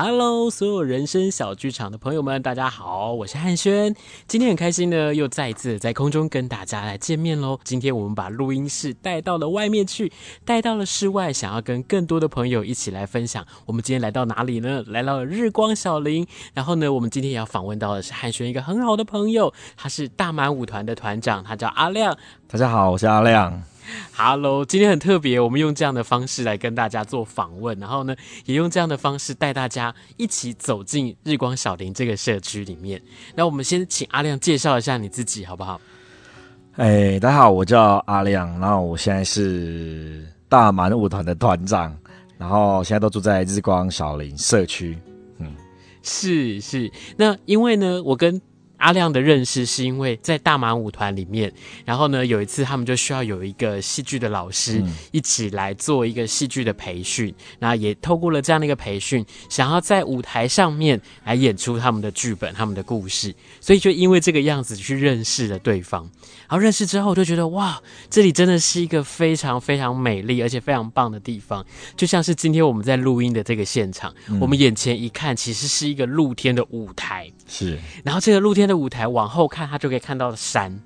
Hello，所有人生小剧场的朋友们，大家好，我是汉轩。今天很开心呢，又再一次在空中跟大家来见面喽。今天我们把录音室带到了外面去，带到了室外，想要跟更多的朋友一起来分享。我们今天来到哪里呢？来到了日光小林。然后呢，我们今天也要访问到的是汉轩一个很好的朋友，他是大满舞团的团长，他叫阿亮。大家好，我是阿亮。Hello，今天很特别，我们用这样的方式来跟大家做访问，然后呢，也用这样的方式带大家一起走进日光小林这个社区里面。那我们先请阿亮介绍一下你自己，好不好？哎，大家好，我叫阿亮，然后我现在是大满舞团的团长，然后现在都住在日光小林社区。嗯，是是，那因为呢，我跟阿亮的认识是因为在大马舞团里面，然后呢，有一次他们就需要有一个戏剧的老师一起来做一个戏剧的培训，那、嗯、也透过了这样的一个培训，想要在舞台上面来演出他们的剧本、他们的故事，所以就因为这个样子去认识了对方。然后认识之后，我就觉得哇，这里真的是一个非常非常美丽而且非常棒的地方，就像是今天我们在录音的这个现场，嗯、我们眼前一看，其实是一个露天的舞台，是，然后这个露天的舞台往后看，它就可以看到山，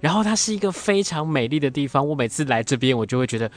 然后它是一个非常美丽的地方。我每次来这边，我就会觉得。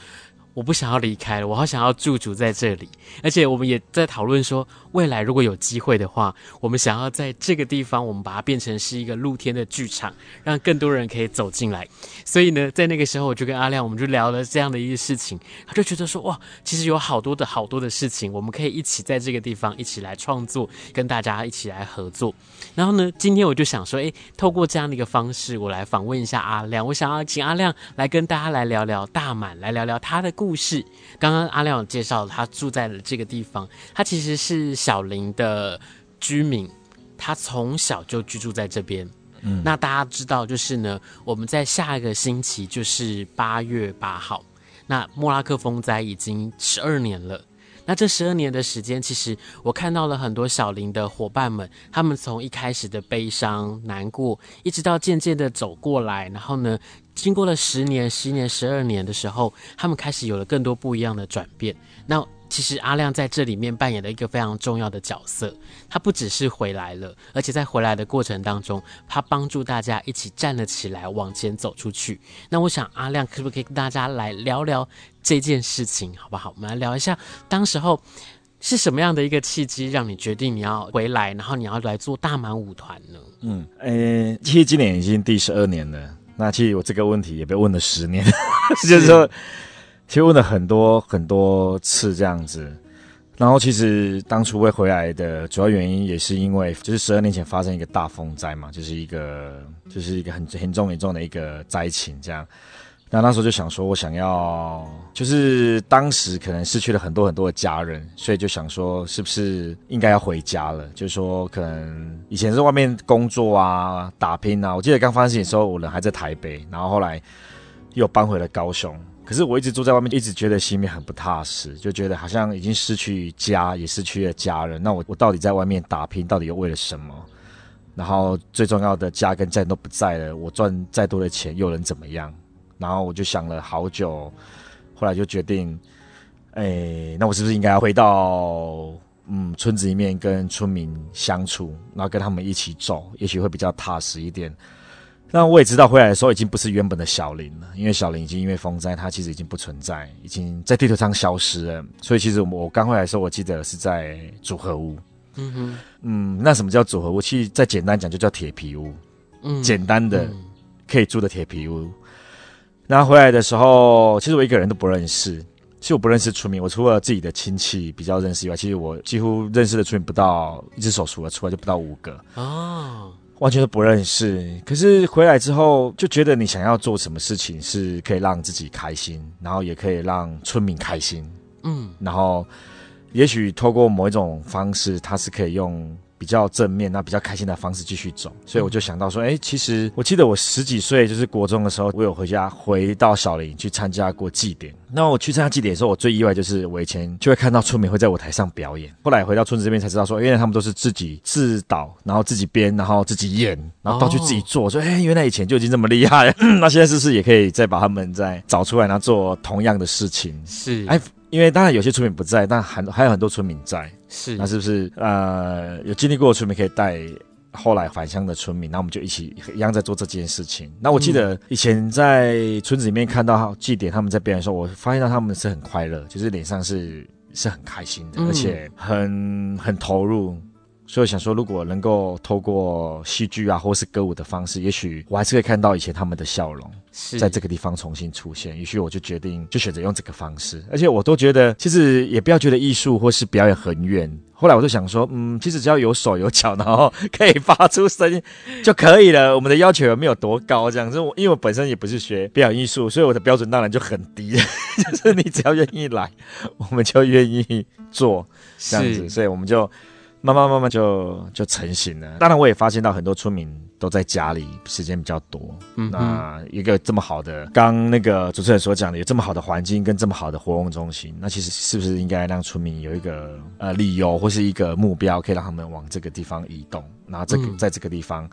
我不想要离开了，我好想要驻足在这里。而且我们也在讨论说，未来如果有机会的话，我们想要在这个地方，我们把它变成是一个露天的剧场，让更多人可以走进来。所以呢，在那个时候，我就跟阿亮，我们就聊了这样的一个事情。他就觉得说，哇，其实有好多的好多的事情，我们可以一起在这个地方一起来创作，跟大家一起来合作。然后呢，今天我就想说，诶，透过这样的一个方式，我来访问一下阿亮。我想要请阿亮来跟大家来聊聊大满，来聊聊他的故事。刚刚阿亮有介绍，他住在了这个地方，他其实是小林的居民，他从小就居住在这边。嗯，那大家知道，就是呢，我们在下一个星期就是八月八号，那莫拉克风灾已经十二年了。那这十二年的时间，其实我看到了很多小林的伙伴们，他们从一开始的悲伤难过，一直到渐渐的走过来，然后呢，经过了十年、十年、十二年的时候，他们开始有了更多不一样的转变。那其实阿亮在这里面扮演了一个非常重要的角色，他不只是回来了，而且在回来的过程当中，他帮助大家一起站了起来，往前走出去。那我想阿亮可不可以跟大家来聊聊这件事情，好不好？我们来聊一下，当时候是什么样的一个契机，让你决定你要回来，然后你要来做大满舞团呢？嗯，呃、其实今年已经第十二年了。那其实我这个问题也被问了十年，是就是说。其实问了很多很多次这样子，然后其实当初会回来的主要原因也是因为，就是十二年前发生一个大风灾嘛，就是一个就是一个很严重严重的一个灾情这样。那那时候就想说，我想要就是当时可能失去了很多很多的家人，所以就想说，是不是应该要回家了？就是说，可能以前在外面工作啊、打拼啊。我记得刚发生事情的时候，我人还在台北，然后后来又搬回了高雄。可是我一直住在外面，一直觉得心里面很不踏实，就觉得好像已经失去家，也失去了家人。那我我到底在外面打拼，到底又为了什么？然后最重要的家跟家人都不在了，我赚再多的钱又能怎么样？然后我就想了好久，后来就决定，哎，那我是不是应该要回到嗯村子里面跟村民相处，然后跟他们一起走，也许会比较踏实一点。那我也知道，回来的时候已经不是原本的小林了，因为小林已经因为风灾，它其实已经不存在，已经在地图上消失了。所以其实我刚回来的时候，我记得是在组合屋。嗯哼，嗯，那什么叫组合屋？其实再简单讲，就叫铁皮屋。嗯，简单的可以住的铁皮屋。那回来的时候，其实我一个人都不认识。其实我不认识村民，我除了自己的亲戚比较认识以外，其实我几乎认识的村民不到一只手数了出来就不到五个哦，完全都不认识。可是回来之后，就觉得你想要做什么事情是可以让自己开心，然后也可以让村民开心，嗯，然后也许透过某一种方式，它是可以用。比较正面，那比较开心的方式继续走，所以我就想到说，哎、欸，其实我记得我十几岁，就是国中的时候，我有回家回到小林去参加过祭典。那我去参加祭典的时候，我最意外就是我以前就会看到村民会在舞台上表演，后来回到村子这边才知道说，原来他们都是自己自导，然后自己编，然后自己演，然后道具自己做。说，哎、欸，原来以前就已经这么厉害了，那现在是不是也可以再把他们再找出来，然后做同样的事情？是，哎。因为当然有些村民不在，但还还有很多村民在。是，那是不是呃有经历过的村民可以带后来返乡的村民？那我们就一起一样在做这件事情。那我记得以前在村子里面看到祭典他们在表演的时候，我发现到他们是很快乐，就是脸上是是很开心的，而且很很投入。所以我想说，如果能够透过戏剧啊，或是歌舞的方式，也许我还是可以看到以前他们的笑容，是在这个地方重新出现。也许我就决定，就选择用这个方式。而且我都觉得，其实也不要觉得艺术或是表演很远。后来我就想说，嗯，其实只要有手有脚，然后可以发出声音就可以了。我们的要求也没有多高，这样子。我因为我本身也不是学表演艺术，所以我的标准当然就很低，就是你只要愿意来，我们就愿意做这样子。所以我们就。慢慢慢慢就就成型了。当然，我也发现到很多村民都在家里时间比较多。嗯，那一个这么好的，刚那个主持人所讲的，有这么好的环境跟这么好的活动中心，那其实是不是应该让村民有一个呃理由或是一个目标，可以让他们往这个地方移动？然后这个在这个地方，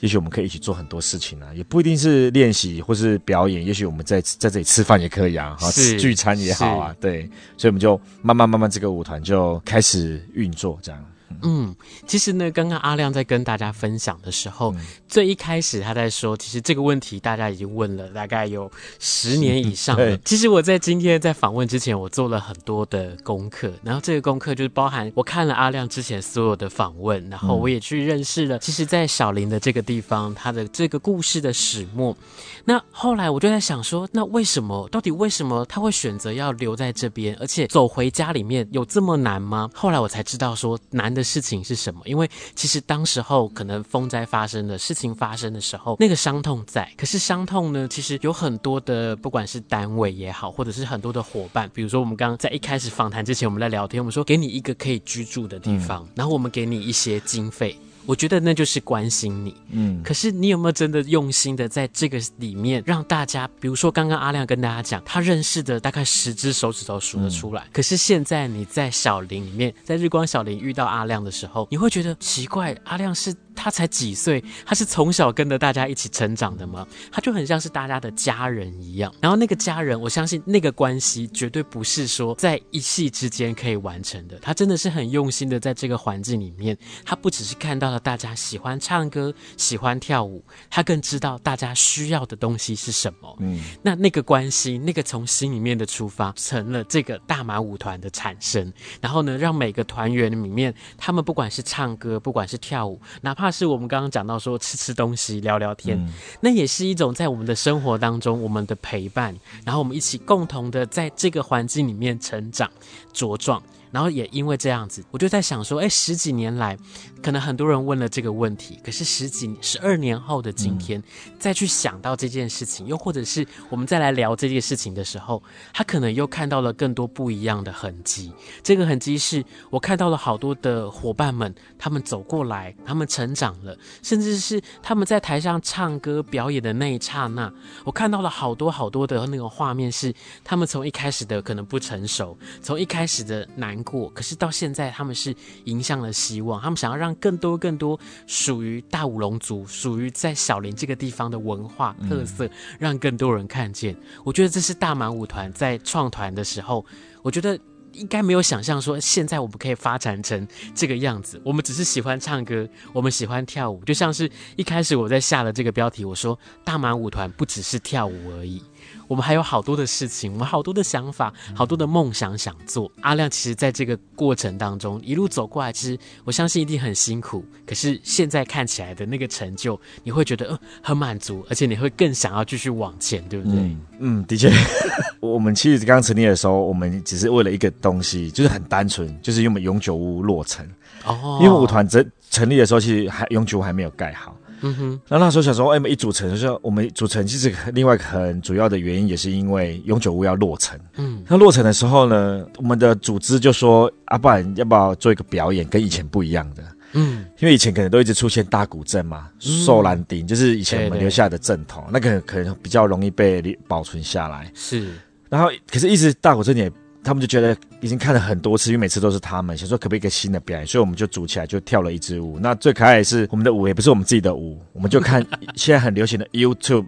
也许我们可以一起做很多事情呢、啊，也不一定是练习或是表演，也许我们在在这里吃饭也可以啊，哈，聚餐也好啊，对。所以我们就慢慢慢慢这个舞团就开始运作这样。嗯，其实呢，刚刚阿亮在跟大家分享的时候，嗯、最一开始他在说，其实这个问题大家已经问了大概有十年以上了。其实我在今天在访问之前，我做了很多的功课，然后这个功课就是包含我看了阿亮之前所有的访问，然后我也去认识了，其实，在小林的这个地方，他的这个故事的始末。那后来我就在想说，那为什么？到底为什么他会选择要留在这边，而且走回家里面有这么难吗？后来我才知道说难的事情是什么，因为其实当时候可能风灾发生的事情发生的时候，那个伤痛在。可是伤痛呢，其实有很多的，不管是单位也好，或者是很多的伙伴，比如说我们刚刚在一开始访谈之前，我们在聊天，我们说给你一个可以居住的地方，嗯、然后我们给你一些经费。我觉得那就是关心你，嗯。可是你有没有真的用心的在这个里面让大家，比如说刚刚阿亮跟大家讲，他认识的大概十只手指头数得出来。嗯。可是现在你在小林里面，在日光小林遇到阿亮的时候，你会觉得奇怪，阿亮是。他才几岁？他是从小跟着大家一起成长的吗？他就很像是大家的家人一样。然后那个家人，我相信那个关系绝对不是说在一夕之间可以完成的。他真的是很用心的，在这个环境里面，他不只是看到了大家喜欢唱歌、喜欢跳舞，他更知道大家需要的东西是什么。嗯，那那个关系，那个从心里面的出发，成了这个大马舞团的产生。然后呢，让每个团员里面，他们不管是唱歌，不管是跳舞，哪怕是我们刚刚讲到说吃吃东西、聊聊天，嗯，那也是一种在我们的生活当中我们的陪伴，然后我们一起共同的在这个环境里面成长茁壮。然后也因为这样子，我就在想说，哎，十几年来，可能很多人问了这个问题，可是十几十二年后的今天，嗯，再去想到这件事情，又或者是我们再来聊这件事情的时候，他可能又看到了更多不一样的痕迹。这个痕迹是我看到了好多的伙伴们，他们走过来，他们成长了，甚至是他们在台上唱歌表演的那一刹那，我看到了好多好多的那个画面，是他们从一开始的可能不成熟，从一开始的难。过，可是到现在，他们是迎向了希望。他们想要让更多更多属于大武龙族、属于在小林这个地方的文化特色，嗯、让更多人看见。我觉得这是大马舞团在创团的时候，我觉得应该没有想象说，现在我们可以发展成这个样子。我们只是喜欢唱歌，我们喜欢跳舞，就像是一开始我在下了这个标题，我说大马舞团不只是跳舞而已。我们还有好多的事情，我们好多的想法，好多的梦想想做。阿亮其实在这个过程当中一路走过来，其实我相信一定很辛苦。可是现在看起来的那个成就，你会觉得呃很满足，而且你会更想要继续往前，对不对？嗯，嗯，的确，我们其实刚成立的时候，我们只是为了一个东西，就是很单纯，就是因为我们永久屋落成。哦，因为舞团成成立的时候，其实还永久屋还没有盖好。嗯哼，那那时候想说，哎，一组成就是我们组成，其实另外一个很主要的原因，也是因为永久屋要落成。嗯，那落成的时候呢，我们的组织就说，啊，不然要不要做一个表演，跟以前不一样的？嗯，因为以前可能都一直出现大古镇嘛，寿兰丁，就是以前我们留下的阵头，那个可能比较容易被保存下来。是，然后可是，一直大古镇也。他们就觉得已经看了很多次，因为每次都是他们，想说可不可以一个新的表演，所以我们就组起来就跳了一支舞。那最可爱的是我们的舞也不是我们自己的舞，我们就看 现在很流行的 YouTube，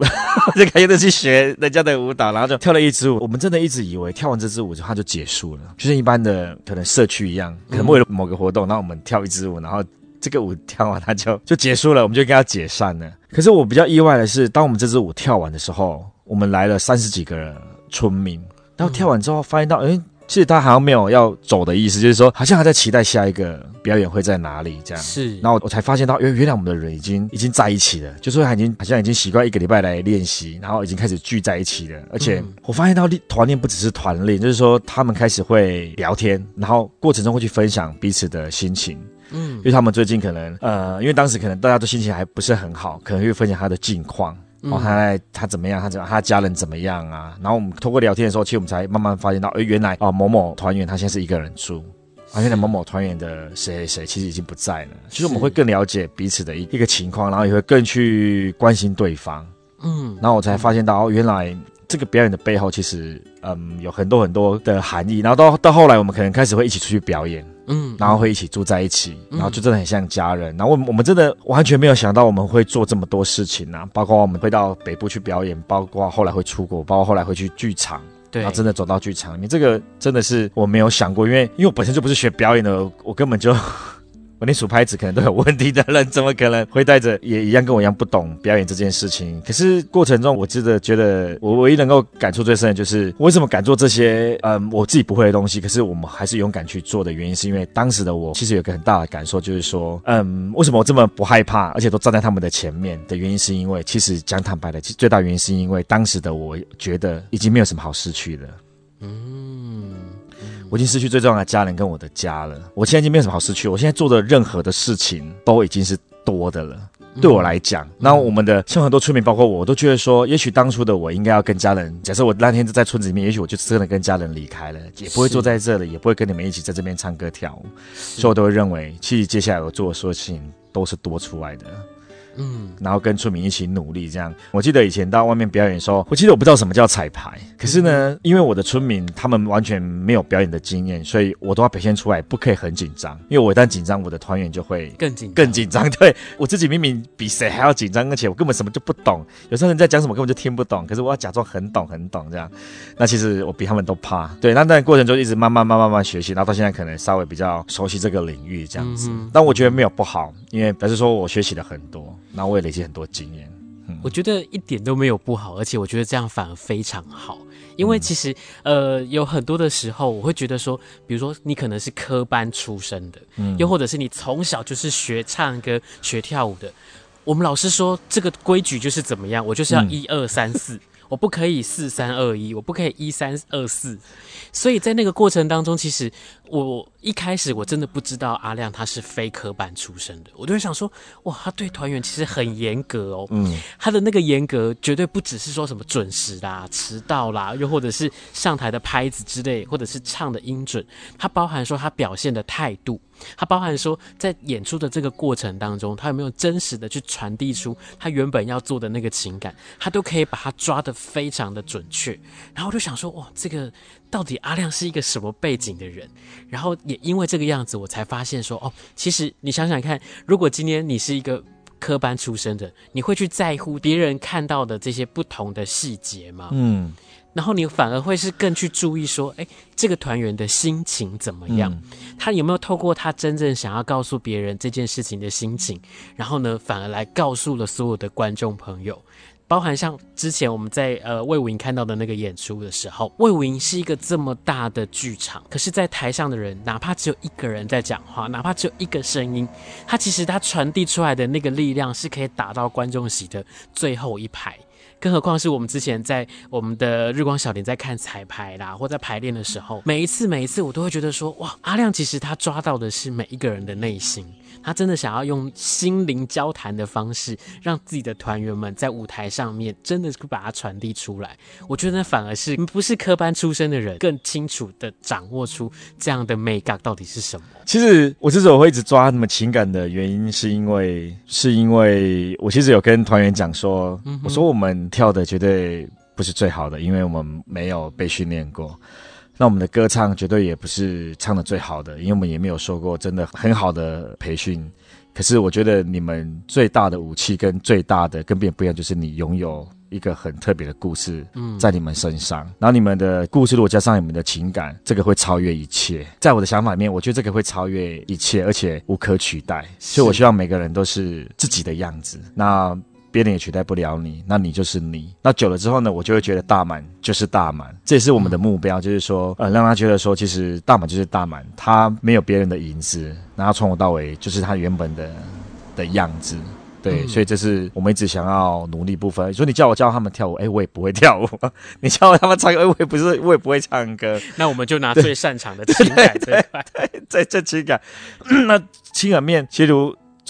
就开始去学人家的舞蹈，然后就跳了一支舞。我们真的一直以为跳完这支舞之后它就结束了，就像一般的可能社区一样，可能为了某个活动，然后我们跳一支舞，然后这个舞跳完它就就结束了，我们就跟他解散了。可是我比较意外的是，当我们这支舞跳完的时候，我们来了三十几个人村民。然后跳完之后，发现到，哎，其实他好像没有要走的意思，就是说，好像还在期待下一个表演会在哪里这样。是，然后我才发现到，原原来我们的人已经已经在一起了，就是说已经好像已经习惯一个礼拜来练习，然后已经开始聚在一起了。而且我发现到团练不只是团练，就是说他们开始会聊天，然后过程中会去分享彼此的心情。嗯，因为他们最近可能，呃，因为当时可能大家都心情还不是很好，可能会分享他的近况。哦，他他怎么样？他怎么样？他家人怎么样啊？然后我们通过聊天的时候，其实我们才慢慢发现到，哎，原来哦某某团员他现在是一个人住，啊，原来某某团员的谁谁谁其实已经不在了。其实我们会更了解彼此的一一个情况，然后也会更去关心对方。嗯，然后我才发现到，哦，原来。这个表演的背后，其实嗯有很多很多的含义。然后到到后来，我们可能开始会一起出去表演，嗯，然后会一起住在一起，然后就真的很像家人。然后我们我们真的完全没有想到我们会做这么多事情啊，包括我们会到北部去表演，包括后来会出国，包括后来会去剧场，对，然后真的走到剧场里面，这个真的是我没有想过，因为因为我本身就不是学表演的，我根本就。我连数拍子可能都有问题的人，怎么可能会带着也一样跟我一样不懂表演这件事情？可是过程中，我真的觉得我唯一能够感触最深的就是，我为什么敢做这些嗯我自己不会的东西？可是我们还是勇敢去做的原因，是因为当时的我其实有个很大的感受，就是说，嗯，为什么我这么不害怕，而且都站在他们的前面的原因，是因为其实讲坦白的，其实最大原因是因为当时的我觉得已经没有什么好失去的。嗯。我已经失去最重要的家人跟我的家了，我现在已经没有什么好失去。我现在做的任何的事情都已经是多的了，对我来讲。那我们的像很多村民，包括我，我都觉得说，也许当初的我应该要跟家人。假设我那天在村子里面，也许我就真的跟家人离开了，也不会坐在这里，也不会跟你们一起在这边唱歌跳舞。所以我都会认为，其实接下来我做的所有事情都是多出来的。嗯，然后跟村民一起努力，这样。我记得以前到外面表演的时候，我记得我不知道什么叫彩排，可是呢，因为我的村民他们完全没有表演的经验，所以我都要表现出来，不可以很紧张，因为我一旦紧张，我的团员就会更紧更紧张。对，我自己明明比谁还要紧张，而且我根本什么就不懂，有时候人在讲什么根本就听不懂，可是我要假装很懂很懂这样。那其实我比他们都怕。对，那那过程中一直慢慢慢慢慢学习，然后到现在可能稍微比较熟悉这个领域这样子。但我觉得没有不好，因为表示说我学习了很多。那我也累积很多经验，嗯，我觉得一点都没有不好，而且我觉得这样反而非常好，因为其实呃有很多的时候，我会觉得说，比如说你可能是科班出身的，嗯，又或者是你从小就是学唱歌、学跳舞的，我们老师说这个规矩就是怎么样，我就是要一二三四。我不可以四三二一，我不可以一三二四，所以在那个过程当中，其实我一开始我真的不知道阿亮他是非科班出身的，我就会想说，哇，他对团员其实很严格哦，嗯，他的那个严格绝对不只是说什么准时啦、迟到啦，又或者是上台的拍子之类，或者是唱的音准，他包含说他表现的态度。它包含说，在演出的这个过程当中，他有没有真实的去传递出他原本要做的那个情感，他都可以把它抓得非常的准确。然后我就想说，哇，这个到底阿亮是一个什么背景的人？然后也因为这个样子，我才发现说，哦，其实你想想看，如果今天你是一个科班出身的，你会去在乎别人看到的这些不同的细节吗？嗯。然后你反而会是更去注意说，哎，这个团员的心情怎么样？嗯、他有没有透过他真正想要告诉别人这件事情的心情，然后呢，反而来告诉了所有的观众朋友。包含像之前我们在呃魏武营看到的那个演出的时候，魏武营是一个这么大的剧场，可是，在台上的人，哪怕只有一个人在讲话，哪怕只有一个声音，他其实他传递出来的那个力量是可以打到观众席的最后一排。更何况是我们之前在我们的日光小林在看彩排啦，或在排练的时候，每一次每一次我都会觉得说，哇，阿亮其实他抓到的是每一个人的内心。他真的想要用心灵交谈的方式，让自己的团员们在舞台上面真的是把它传递出来。我觉得那反而是不是科班出身的人更清楚的掌握出这样的美感到底是什么。其实我之所以会一直抓他们情感的原因，是因为是因为我其实有跟团员讲说，我说我们跳的绝对不是最好的，因为我们没有被训练过。那我们的歌唱绝对也不是唱的最好的，因为我们也没有受过真的很好的培训。可是我觉得你们最大的武器跟最大的跟别人不一样，就是你拥有一个很特别的故事在你们身上。嗯。然后你们的故事如果加上你们的情感，这个会超越一切。在我的想法里面，我觉得这个会超越一切，而且无可取代。所以我希望每个人都是自己的样子。那。别人也取代不了你，那你就是你。那久了之后呢，我就会觉得大满就是大满，这也是我们的目标，嗯、就是说，呃，让他觉得说，其实大满就是大满，他没有别人的影子，然后从头到尾就是他原本的的样子。对、嗯，所以这是我们一直想要努力部分。所以你叫我教他们跳舞，哎，我也不会跳舞；你叫我他们唱歌，我也不是，我也不会唱歌。那我们就拿最擅长的情感这一块，在这情感，那情感面，其实。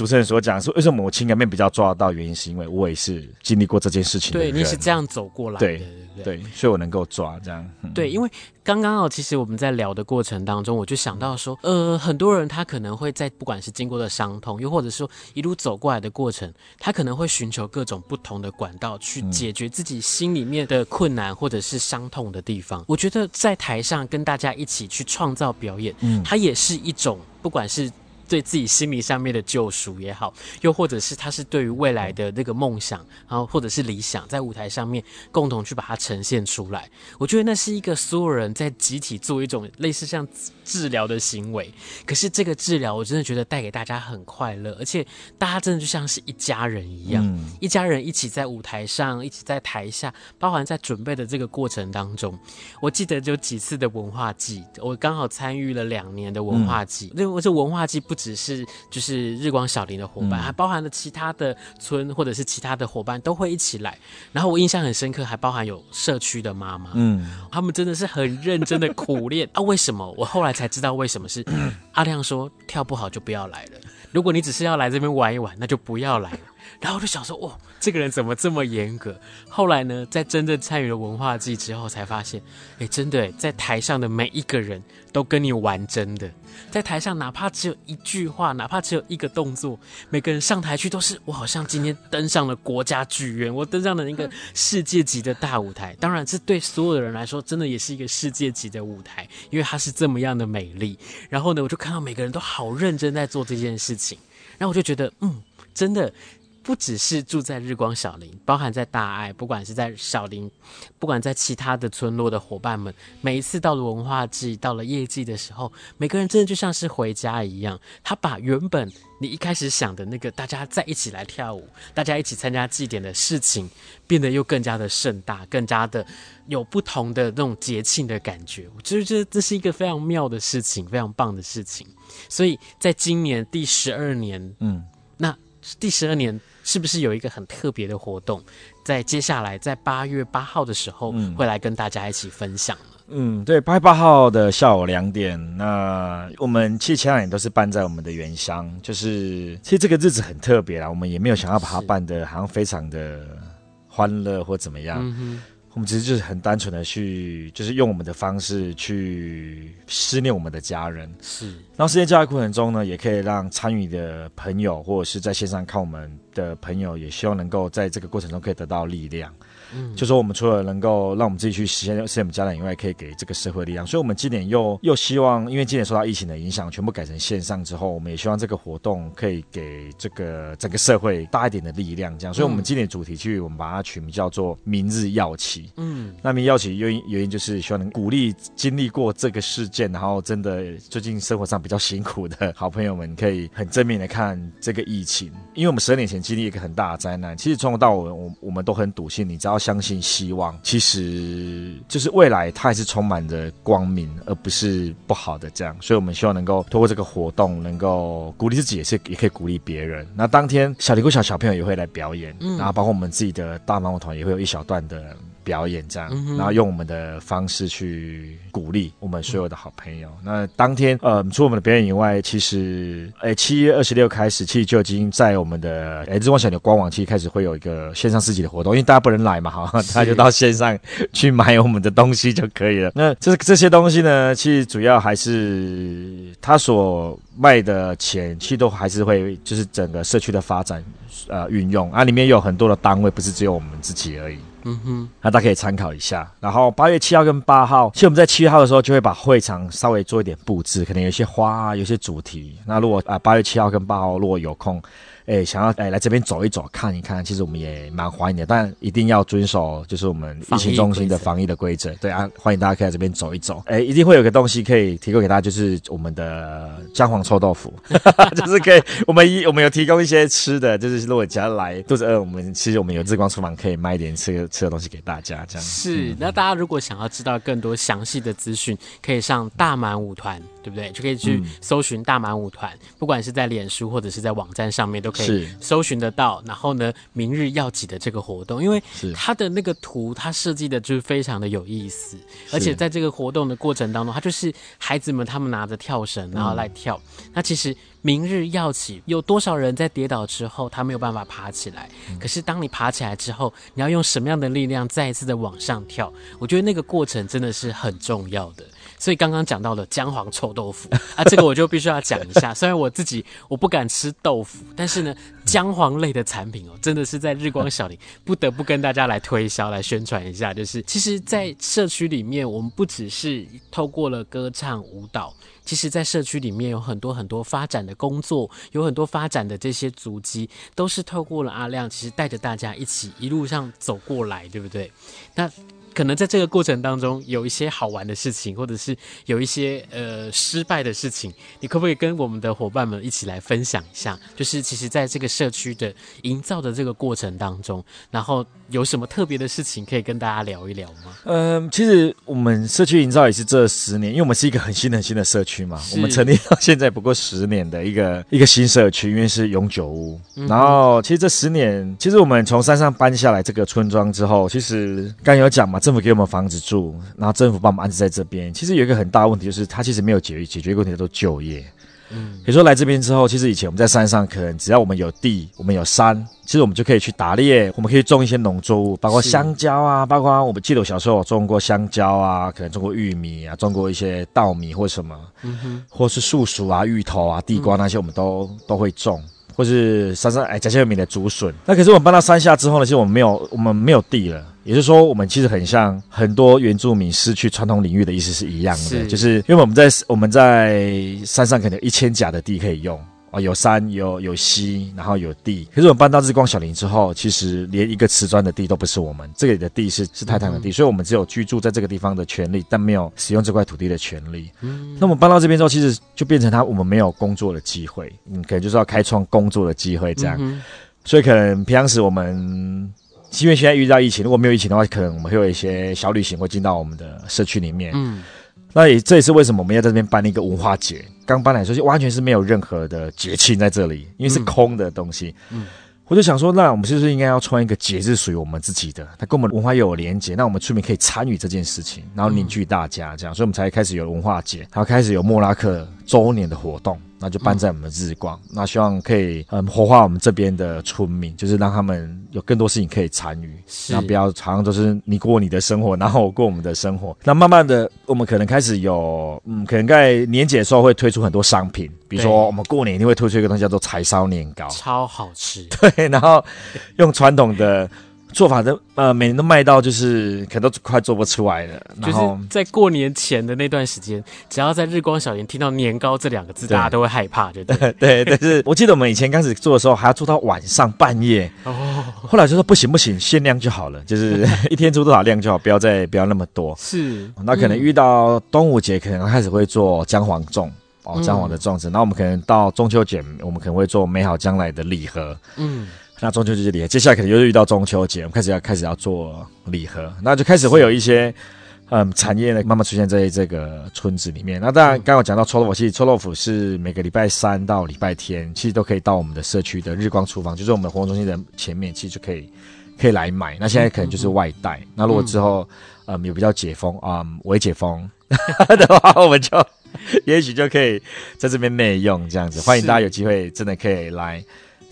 主持人所讲说，为什么我情感面比较抓得到？原因是因为我也是经历过这件事情的。对，你是这样走过来的。对对对，对，所以我能够抓这样。嗯、对，因为刚刚哦，其实我们在聊的过程当中，我就想到说，呃，很多人他可能会在不管是经过的伤痛，又或者说一路走过来的过程，他可能会寻求各种不同的管道去解决自己心里面的困难或者是伤痛的地方。我觉得在台上跟大家一起去创造表演，嗯，它也是一种不管是。对自己心理上面的救赎也好，又或者是他是对于未来的那个梦想，然后或者是理想，在舞台上面共同去把它呈现出来。我觉得那是一个所有人在集体做一种类似像治疗的行为。可是这个治疗，我真的觉得带给大家很快乐，而且大家真的就像是一家人一样，嗯，一家人一起在舞台上，一起在台下，包含在准备的这个过程当中。我记得有几次的文化季，我刚好参与了两年的文化祭，因为这文化季不。只是就是日光小林的伙伴，还包含了其他的村或者是其他的伙伴都会一起来。然后我印象很深刻，还包含有社区的妈妈，嗯，他们真的是很认真的苦练 啊。为什么？我后来才知道为什么是 阿亮说跳不好就不要来了。如果你只是要来这边玩一玩，那就不要来了。然后我就想说，哇，这个人怎么这么严格？后来呢，在真正参与了文化祭之后，才发现，哎，真的，在台上的每一个人都跟你玩真的。在台上，哪怕只有一句话，哪怕只有一个动作，每个人上台去都是我好像今天登上了国家剧院，我登上了一个世界级的大舞台。当然，这对所有的人来说，真的也是一个世界级的舞台，因为它是这么样的美丽。然后呢，我就看到每个人都好认真在做这件事情，然后我就觉得，嗯，真的。不只是住在日光小林，包含在大爱，不管是在小林，不管在其他的村落的伙伴们，每一次到了文化祭、到了夜祭的时候，每个人真的就像是回家一样。他把原本你一开始想的那个大家在一起来跳舞、大家一起参加祭典的事情，变得又更加的盛大，更加的有不同的那种节庆的感觉。我觉得这是一个非常妙的事情，非常棒的事情。所以在今年第十二年，嗯，第十二年。是不是有一个很特别的活动，在接下来在八月八号的时候，会来跟大家一起分享呢？嗯，对，八月八号的下午两点，那我们其实前两年都是办在我们的原乡，就是其实这个日子很特别啦，我们也没有想要把它办的好像非常的欢乐或怎么样。嗯我们其实就是很单纯的去，就是用我们的方式去思念我们的家人。是，然后思念教育过程中呢，也可以让参与的朋友或者是在线上看我们的朋友，也希望能够在这个过程中可以得到力量。嗯，就说我们除了能够让我们自己去实现实现我们家人以外，可以给这个社会力量。所以，我们今年又又希望，因为今年受到疫情的影响，全部改成线上之后，我们也希望这个活动可以给这个整个社会大一点的力量。这样，所以我们今年主题曲我们把它取名叫做“明日要起”。嗯，那明日要起原因原因就是希望能鼓励经历过这个事件，然后真的最近生活上比较辛苦的好朋友们，可以很正面的看这个疫情。因为我们十二年前经历一个很大的灾难，其实从头到尾，我我们都很笃信，你只要相信希望，其实就是未来它还是充满着光明，而不是不好的这样。所以我们希望能够通过这个活动，能够鼓励自己，也是也可以鼓励别人。那当天小礼物小小朋友也会来表演，嗯，然后包括我们自己的大马舞团也会有一小段的。表演这样，然后用我们的方式去鼓励我们所有的好朋友。那当天，呃，除了我们的表演以外，其实，哎，七月二十六开始，其实就已经在我们的哎日光小牛官网，其实开始会有一个线上市集的活动，因为大家不能来嘛，哈，大家就到线上去买我们的东西就可以了。那这这些东西呢，其实主要还是他所卖的钱，其实都还是会就是整个社区的发展，呃，运用啊，里面有很多的单位，不是只有我们自己而已。嗯哼，那大家可以参考一下。然后八月七号跟八号，其实我们在七号的时候就会把会场稍微做一点布置，可能有些花啊，有些主题。那如果啊八月七号跟八号如果有空。哎，想要哎来这边走一走，看一看，其实我们也蛮欢迎的，但一定要遵守就是我们疫情中心的防疫的规则。对啊，欢迎大家可以来这边走一走。哎，一定会有个东西可以提供给大家，就是我们的姜黄臭豆腐，就是可以我们一我们有提供一些吃的，就是如果只要来肚子饿，我们其实我们有日光厨房可以卖一点吃吃的东西给大家。这样是。那大家如果想要知道更多详细的资讯，可以上大满舞团，对不对？就可以去搜寻大满舞团，不管是在脸书或者是在网站上面都可以。是。搜寻得到，然后呢，明日要挤的这个活动，因为它的那个图，它设计的就是非常的有意思，而且在这个活动的过程当中，它就是孩子们他们拿着跳绳，然后来跳。嗯、那其实明日要起，有多少人在跌倒之后，他没有办法爬起来？嗯、可是当你爬起来之后，你要用什么样的力量再一次的往上跳？我觉得那个过程真的是很重要的。所以刚刚讲到了姜黄臭豆腐 啊，这个我就必须要讲一下。虽然我自己我不敢吃豆腐，但是呢，姜黄类的产品哦，真的是在日光小林不得不跟大家来推销、来宣传一下。就是其实，在社区里面，我们不只是透过了歌唱舞蹈，其实在社区里面有很多很多发展的工作，有很多发展的这些足迹，都是透过了阿亮，其实带着大家一起一路上走过来，对不对？那。可能在这个过程当中有一些好玩的事情，或者是有一些呃失败的事情，你可不可以跟我们的伙伴们一起来分享一下？就是其实在这个社区的营造的这个过程当中，然后有什么特别的事情可以跟大家聊一聊吗？嗯、呃，其实我们社区营造也是这十年，因为我们是一个很新很新的社区嘛，我们成立到现在不过十年的一个一个新社区，因为是永久屋。嗯、然后其实这十年，其实我们从山上搬下来这个村庄之后，其实刚有讲嘛。政府给我们房子住，然后政府把我们安置在这边。其实有一个很大的问题，就是它其实没有解决解决一个问题，叫做就业。嗯，比如说来这边之后，其实以前我们在山上，可能只要我们有地，我们有山，其实我们就可以去打猎，我们可以种一些农作物，包括香蕉啊，包括我们记得我小时候有种过香蕉啊，可能种过玉米啊，种过一些稻米或什么，嗯哼，或是树薯啊、芋头啊、地瓜那些，我们都、嗯、都会种。或是山上哎，甲仙有名的竹笋。那可是我们搬到山下之后呢，其实我们没有，我们没有地了。也就是说，我们其实很像很多原住民失去传统领域的意思是一样的，是就是因为我们在我们在山上可能有一千甲的地可以用。哦，有山有有溪，然后有地。可是我们搬到日光小林之后，其实连一个瓷砖的地都不是我们，这里的地是是太太的地，嗯、所以我们只有居住在这个地方的权利，但没有使用这块土地的权利。嗯，那我们搬到这边之后，其实就变成他我们没有工作的机会，嗯，可能就是要开创工作的机会这样。嗯、所以可能平常时我们因为现在遇到疫情，如果没有疫情的话，可能我们会有一些小旅行会进到我们的社区里面。嗯。那也这也是为什么我们要在这边办一个文化节。刚搬来说就完全是没有任何的节庆在这里，因为是空的东西。嗯，嗯我就想说，那我们是不是应该要创一个节日属于我们自己的？它跟我们文化又有连结，那我们村民可以参与这件事情，然后凝聚大家这样，所以我们才开始有文化节，然后开始有莫拉克周年的活动。那就办在我们日光，嗯、那希望可以嗯活化我们这边的村民，就是让他们有更多事情可以参与，是然后不要常常都是你过你的生活，然后我过我们的生活。那慢慢的，我们可能开始有嗯，可能在年节的时候会推出很多商品，比如说我们过年一定会推出一个东西叫做柴烧年糕，超好吃。对，然后用传统的做法都呃每年都卖到就是可能都快做不出来了。然后就是在过年前的那段时间，只要在日光小园听到年糕这两个字，大家都会害怕，对不 对？对但，是我记得我们以前开始做的时候，还要做到晚上半夜。哦。后来就说不行不行，限量就好了，就是 一天做多少量就好，不要再不要那么多。是。那可能遇到端午节，可能开始会做姜黄粽哦，姜黄的粽子。那、嗯、我们可能到中秋节，我们可能会做美好将来的礼盒。嗯。那中秋节礼盒，接下来可能又是遇到中秋节，我们开始要开始要做礼盒，那就开始会有一些嗯产业呢慢慢出现在这个村子里面。那当然，刚刚我讲到臭豆腐，其实臭豆腐是每个礼拜三到礼拜天，其实都可以到我们的社区的日光厨房，就是我们活动中心的前面，其实就可以可以来买。那现在可能就是外带。那如果之后嗯有比较解封啊，微解封 的话，我们就也许就可以在这边内用这样子。欢迎大家有机会真的可以来。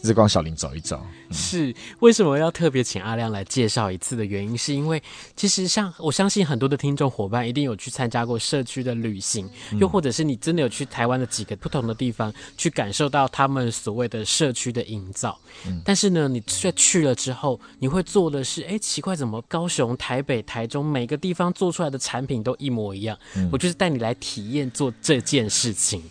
日光小林走一走，嗯、是为什么要特别请阿亮来介绍一次的原因，是因为其实像我相信很多的听众伙伴一定有去参加过社区的旅行，嗯、又或者是你真的有去台湾的几个不同的地方去感受到他们所谓的社区的营造。嗯、但是呢，你却去了之后，你会做的是，哎，奇怪，怎么高雄、台北、台中每个地方做出来的产品都一模一样？嗯、我就是带你来体验做这件事情。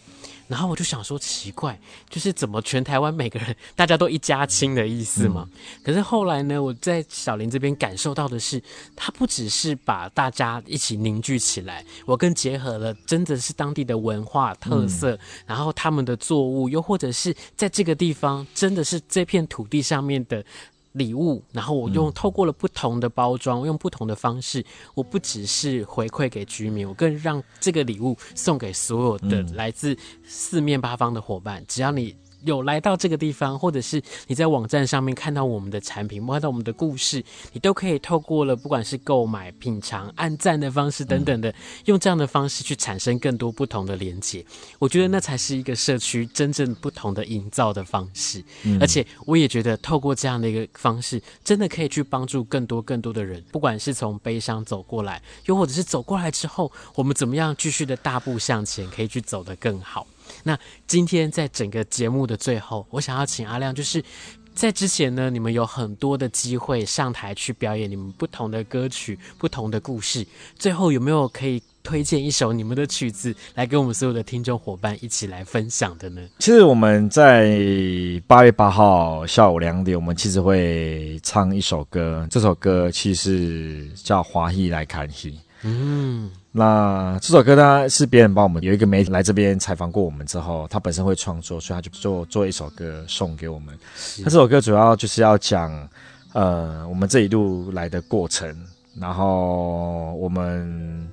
然后我就想说，奇怪，就是怎么全台湾每个人大家都一家亲的意思嘛？嗯、可是后来呢，我在小林这边感受到的是，他不只是把大家一起凝聚起来，我更结合了真的是当地的文化特色，嗯、然后他们的作物，又或者是在这个地方真的是这片土地上面的。礼物，然后我用透过了不同的包装，用不同的方式，我不只是回馈给居民，我更让这个礼物送给所有的来自四面八方的伙伴。只要你。有来到这个地方，或者是你在网站上面看到我们的产品，看到我们的故事，你都可以透过了不管是购买、品尝、按赞的方式等等的，用这样的方式去产生更多不同的连接。我觉得那才是一个社区真正不同的营造的方式。嗯、而且我也觉得透过这样的一个方式，真的可以去帮助更多更多的人，不管是从悲伤走过来，又或者是走过来之后，我们怎么样继续的大步向前，可以去走得更好。那今天在整个节目的最后，我想要请阿亮，就是在之前呢，你们有很多的机会上台去表演你们不同的歌曲、不同的故事。最后有没有可以推荐一首你们的曲子，来跟我们所有的听众伙伴一起来分享的呢？其实我们在八月八号下午两点，我们其实会唱一首歌，这首歌其实叫《华裔来看戏》。嗯。那这首歌呢，是别人帮我们有一个媒体来这边采访过我们之后，他本身会创作，所以他就做做一首歌送给我们。那这首歌主要就是要讲，呃，我们这一路来的过程，然后我们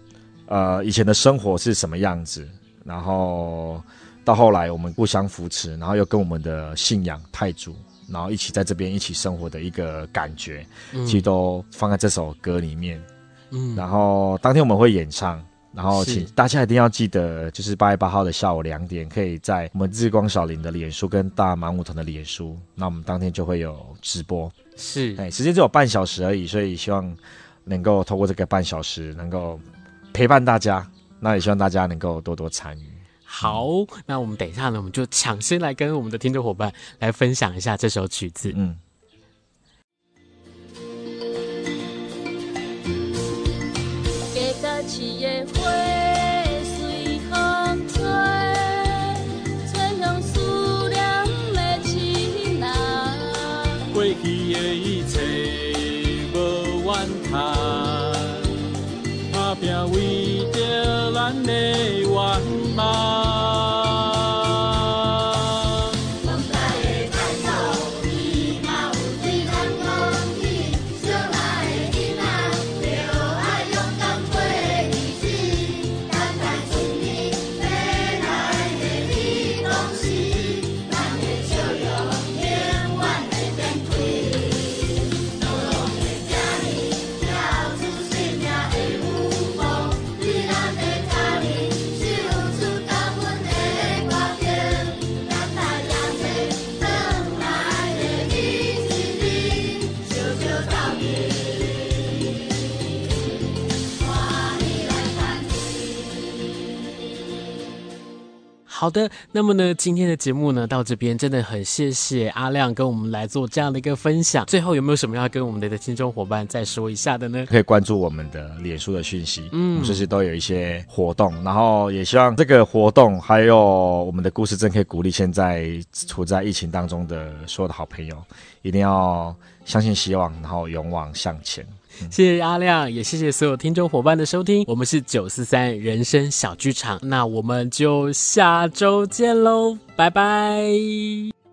呃以前的生活是什么样子，然后到后来我们互相扶持，然后又跟我们的信仰太祖，然后一起在这边一起生活的一个感觉，其实都放在这首歌里面。嗯，然后当天我们会演唱，然后请大家一定要记得，就是八月八号的下午两点，可以在我们日光小林的脸书跟大马舞团的脸书，那我们当天就会有直播。是，哎，时间只有半小时而已，所以希望能够透过这个半小时，能够陪伴大家。那也希望大家能够多多参与。好，那我们等一下呢，我们就抢先来跟我们的听众伙伴来分享一下这首曲子。嗯。打拼为着好的，那么呢，今天的节目呢到这边，真的很谢谢阿亮跟我们来做这样的一个分享。最后有没有什么要跟我们的听众伙伴再说一下的呢？可以关注我们的脸书的讯息，嗯，我们这些都有一些活动，然后也希望这个活动还有我们的故事，真可以鼓励现在处在疫情当中的所有的好朋友，一定要相信希望，然后勇往向前。谢谢阿亮，也谢谢所有听众伙伴的收听。我们是九四三人生小剧场，那我们就下周见喽，拜拜。